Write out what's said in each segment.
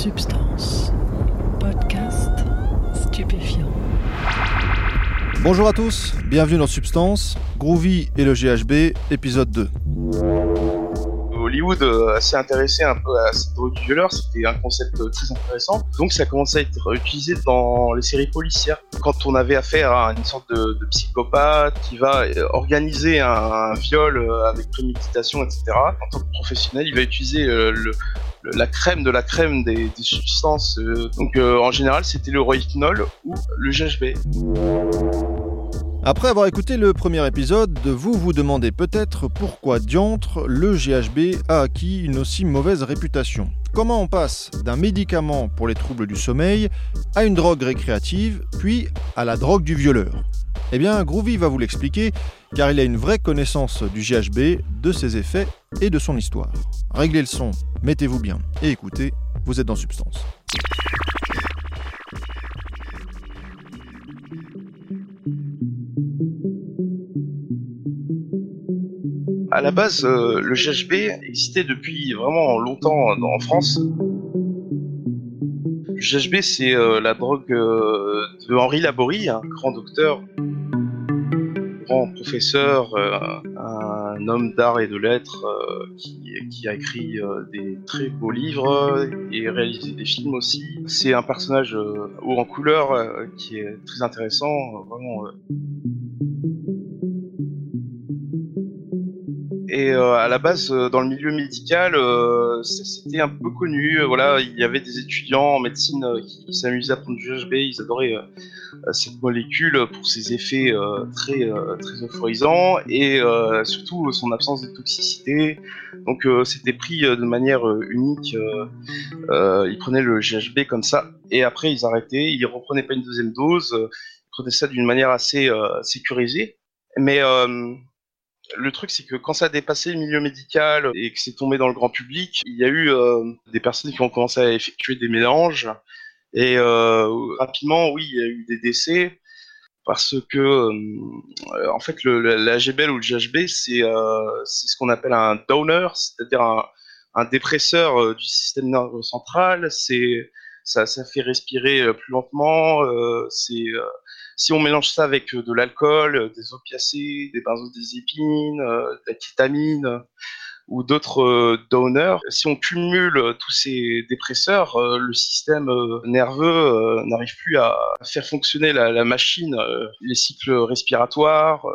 Substance. Podcast stupéfiant. Bonjour à tous, bienvenue dans Substance, Groovy et le GHB, épisode 2. Hollywood euh, s'est intéressé un peu à cette drogue du violeur, c'était un concept euh, très intéressant. Donc ça a commencé à être utilisé dans les séries policières. Quand on avait affaire à une sorte de, de psychopathe qui va euh, organiser un, un viol avec préméditation, etc. En tant que professionnel, il va utiliser le, la crème de la crème des, des substances. euh, donc euh, en général, c'était le rohypnol ou le GHB. Après avoir écouté le premier épisode, vous vous demandez peut-être pourquoi diantre le GHB a acquis une aussi mauvaise réputation. Comment on passe d'un médicament pour les troubles du sommeil à une drogue récréative, puis à la drogue du violeur? Eh bien, Groovy va vous l'expliquer, car il a une vraie connaissance du GHB, de ses effets et de son histoire. Réglez le son, mettez-vous bien et écoutez, vous êtes dans Substance. À la base, euh, le GHB existait depuis vraiment longtemps en France. Le GHB, c'est euh, la drogue euh, de Henri Laborie, un grand docteur, grand professeur, euh, un homme d'art et de lettres euh, qui, qui a écrit euh, des très beaux livres et réalisé des films aussi. C'est un personnage haut en couleur qui est très intéressant, vraiment. Et euh, à la base, euh, dans le milieu médical, euh, c'était un peu connu. Euh, Voilà, il y avait des étudiants en médecine euh, qui s'amusaient à prendre du GHB. Ils adoraient euh, euh, cette molécule pour ses effets euh, très euh, très euphorisants et euh, surtout son absence de toxicité. Donc, euh, c'était pris euh, de manière euh, unique. Euh, euh, ils prenaient le GHB comme ça et après ils arrêtaient. Ils reprenaient pas une deuxième dose. euh, Ils prenaient ça d'une manière assez euh, sécurisée. Mais euh, le truc, c'est que quand ça a dépassé le milieu médical et que c'est tombé dans le grand public, il y a eu euh, des personnes qui ont commencé à effectuer des mélanges. Et euh, rapidement, oui, il y a eu des décès parce que, euh, en fait, la GBL ou le GHB, c'est ce qu'on appelle un downer, c'est-à-dire un, dépresseur du système nerveux central. Ça, fait respirer plus lentement. Si on mélange ça avec euh, de l'alcool, euh, des opiacés, des benzodiazépines, euh, de la kétamine ou d'autres downers, si on cumule tous ces dépresseurs, le système nerveux n'arrive plus à faire fonctionner la, machine, les cycles respiratoires.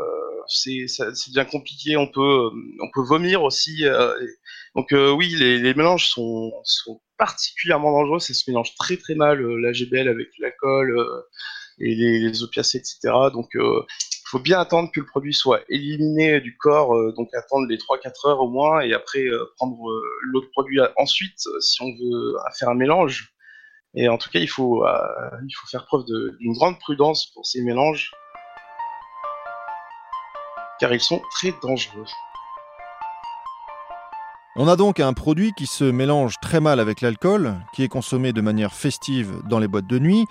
c'est bien compliqué. On peut on peut vomir aussi. donc oui, les, mélanges sont, particulièrement dangereux. Ça se mélange très très mal euh, la GBL avec l'alcool. Et les, opiacés, etc. Donc, euh, il faut bien attendre que le produit soit éliminé du corps, euh, donc attendre les 3-4 heures au moins, et après euh, prendre euh, l'autre produit ensuite, euh, si on veut euh, faire un mélange. Et en tout cas, il faut, euh, il faut faire preuve d'une grande prudence pour ces mélanges, car ils sont très dangereux. On a donc un produit qui se mélange très mal avec l'alcool, qui est consommé de manière festive dans les boîtes de nuit,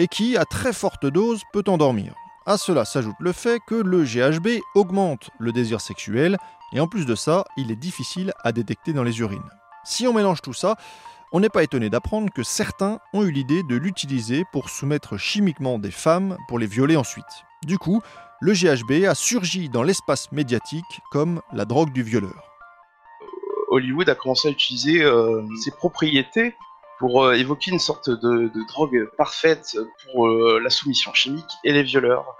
et qui, à très forte dose, peut endormir. À cela s'ajoute le fait que le GHB augmente le désir sexuel, et en plus de ça, il est difficile à détecter dans les urines. Si on mélange tout ça, on n'est pas étonné d'apprendre que certains ont eu l'idée de l'utiliser pour soumettre chimiquement des femmes pour les violer ensuite. Du coup, le GHB a surgi dans l'espace médiatique comme la drogue du violeur. Hollywood a commencé à utiliser euh, ses propriétés pour euh, évoquer une sorte de, drogue parfaite pour euh, la soumission chimique et les violeurs.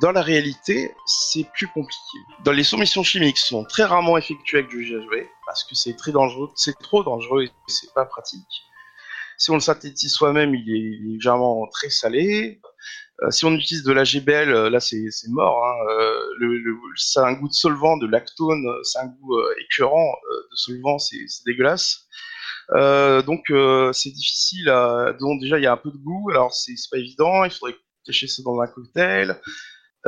Dans la réalité, c'est plus compliqué. Dans les soumissions chimiques sont très rarement effectuées avec du GHB parce que c'est très dangereux, c'est trop dangereux et c'est pas pratique. Si on le synthétise soi-même, il est, légèrement très salé. Euh, si on utilise de la GBL, là c'est mort. Hein. Un goût de solvant, de lactone, c'est un goût euh, écœurant de solvant, c'est dégueulasse. Euh, donc euh, c'est difficile. Donc déjà il y a un peu de goût, alors c'est pas évident. Il faudrait cacher ça dans un cocktail.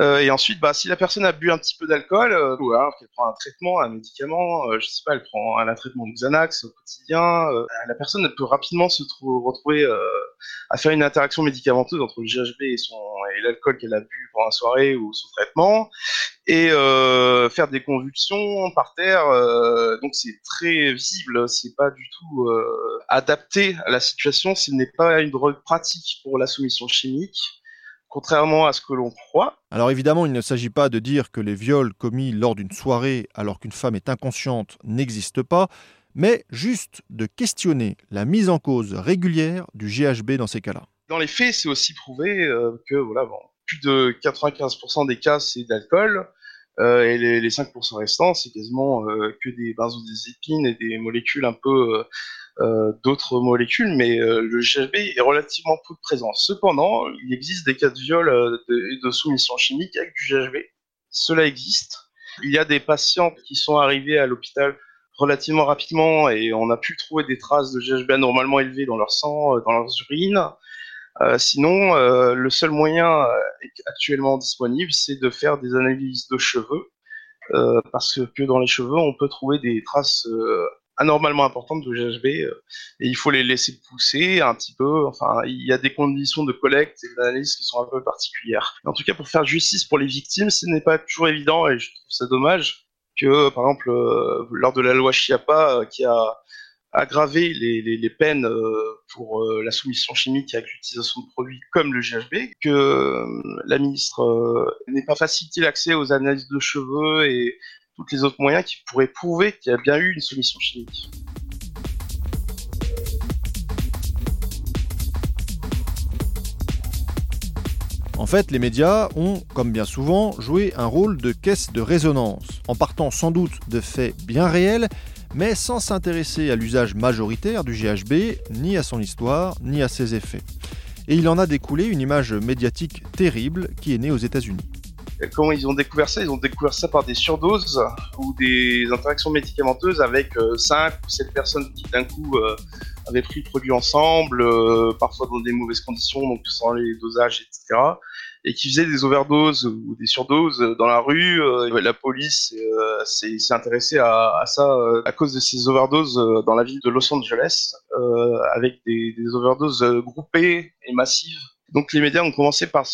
Euh, et ensuite, bah, si la personne a bu un petit peu d'alcool, ou alors qu'elle prend un traitement, un médicament, euh, je sais pas, elle prend un, traitement de Xanax au quotidien, la personne peut rapidement se trou- retrouver à faire une interaction médicamenteuse entre le GHB et, l'alcool qu'elle a bu pendant la soirée ou son traitement, et euh, faire des convulsions par terre. Euh, donc c'est très visible, c'est pas du tout euh, adapté à la situation s'il n'est pas une drogue pratique pour la soumission chimique contrairement à ce que l'on croit. Alors évidemment, il ne s'agit pas de dire que les viols commis lors d'une soirée alors qu'une femme est inconsciente n'existent pas, mais juste de questionner la mise en cause régulière du GHB dans ces cas-là. Dans les faits, c'est aussi prouvé euh, que voilà, plus de 95% des cas, c'est d'alcool, euh, et les, les, 5% restants, c'est quasiment euh, que des benzodiazépines et des molécules un peu d'autres molécules, mais le GHB est relativement peu présent. Cependant, il existe des cas de viol et de, soumission chimique avec du GHB. Cela existe. Il y a des patientes qui sont arrivées à l'hôpital relativement rapidement et on a pu trouver des traces de GHB anormalement élevées dans leur sang, dans leurs urines. Euh, sinon, euh, le seul moyen actuellement disponible, c'est de faire des analyses de cheveux, euh, parce que dans les cheveux, on peut trouver des traces anormalement importantes de GHB euh, et il faut les laisser pousser un petit peu. Enfin, il y a des conditions de collecte et d'analyse qui sont un peu particulières. En tout cas, pour faire justice pour les victimes, ce n'est pas toujours évident et je trouve ça dommage que, par exemple, euh, lors de la loi Chiappa, euh, qui a aggravé les, les, les peines pour la soumission chimique avec l'utilisation de produits comme le GHB, que la ministre n'ait pas facilité l'accès aux analyses de cheveux et tous les autres moyens qui pourraient prouver qu'il y a bien eu une solution chimique. En fait, les médias ont, comme bien souvent, joué un rôle de caisse de résonance, en partant sans doute de faits bien réels, mais sans s'intéresser à l'usage majoritaire du GHB, ni à son histoire, ni à ses effets. Et il en a découlé une image médiatique terrible qui est née aux États-Unis. Comment ils ont découvert ça? Ils ont découvert ça par des surdoses ou des interactions médicamenteuses avec 5 euh, ou 7 personnes qui d'un coup euh, avaient pris le produit ensemble, euh, parfois dans des mauvaises conditions, donc sans les dosages, etc. Et qui faisaient des overdoses ou des surdoses dans la rue. la police s'est intéressée à, à, ça à cause de ces overdoses dans la ville de Los Angeles, avec des, des overdoses groupées et massives donc les médias ont commencé par,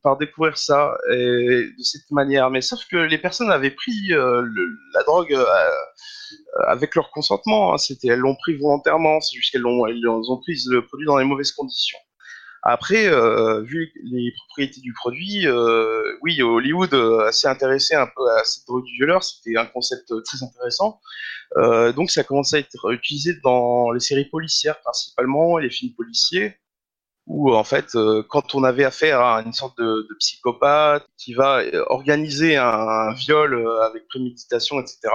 par découvrir ça et, de cette manière. Mais sauf que les personnes avaient pris euh, la drogue euh, avec leur consentement. Hein. C'était, elles l'ont pris volontairement. C'est juste qu'elles ont, elles ont pris le produit dans les mauvaises conditions. Après, euh, vu les propriétés du produit, euh, oui, Hollywood euh, s'est intéressé un peu à cette drogue du violeur. C'était un concept très intéressant. Donc ça a commencé à être utilisé dans les séries policières principalement, les films policiers où en fait, quand on avait affaire à une sorte de, psychopathe qui va organiser un, viol avec préméditation, etc.,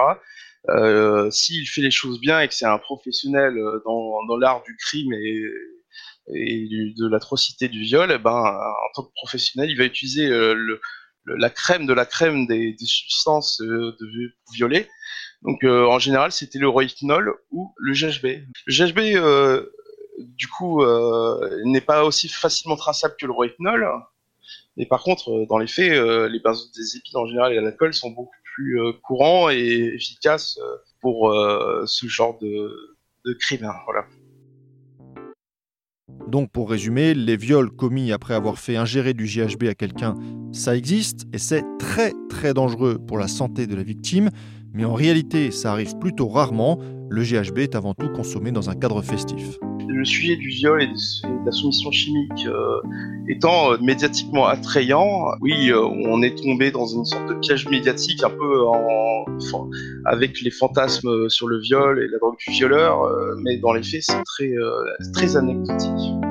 s'il fait les choses bien et que c'est un professionnel dans, dans l'art du crime et, et de l'atrocité du viol, eh ben, en tant que professionnel, il va utiliser le, la crème de la crème des, substances de, violer. Donc, en général, c'était le rohypnol ou le GHB. Le GHB du coup, euh, n'est pas aussi facilement traçable que le rohypnol. Mais par contre, euh, dans les faits, euh, les benzodiazépines en général et l'alcool sont beaucoup plus euh, courants et efficaces euh, pour euh, ce genre de, de crime. Hein, voilà. Donc pour résumer, les viols commis après avoir fait ingérer du GHB à quelqu'un, ça existe et c'est très très dangereux pour la santé de la victime, mais en réalité ça arrive plutôt rarement, le GHB est avant tout consommé dans un cadre festif le sujet du viol et de, la soumission chimique euh, étant euh, médiatiquement attrayant, oui, euh, on est tombé dans une sorte de piège médiatique un peu en, avec les fantasmes sur le viol et la drogue du violeur, mais dans les faits, c'est très, très anecdotique.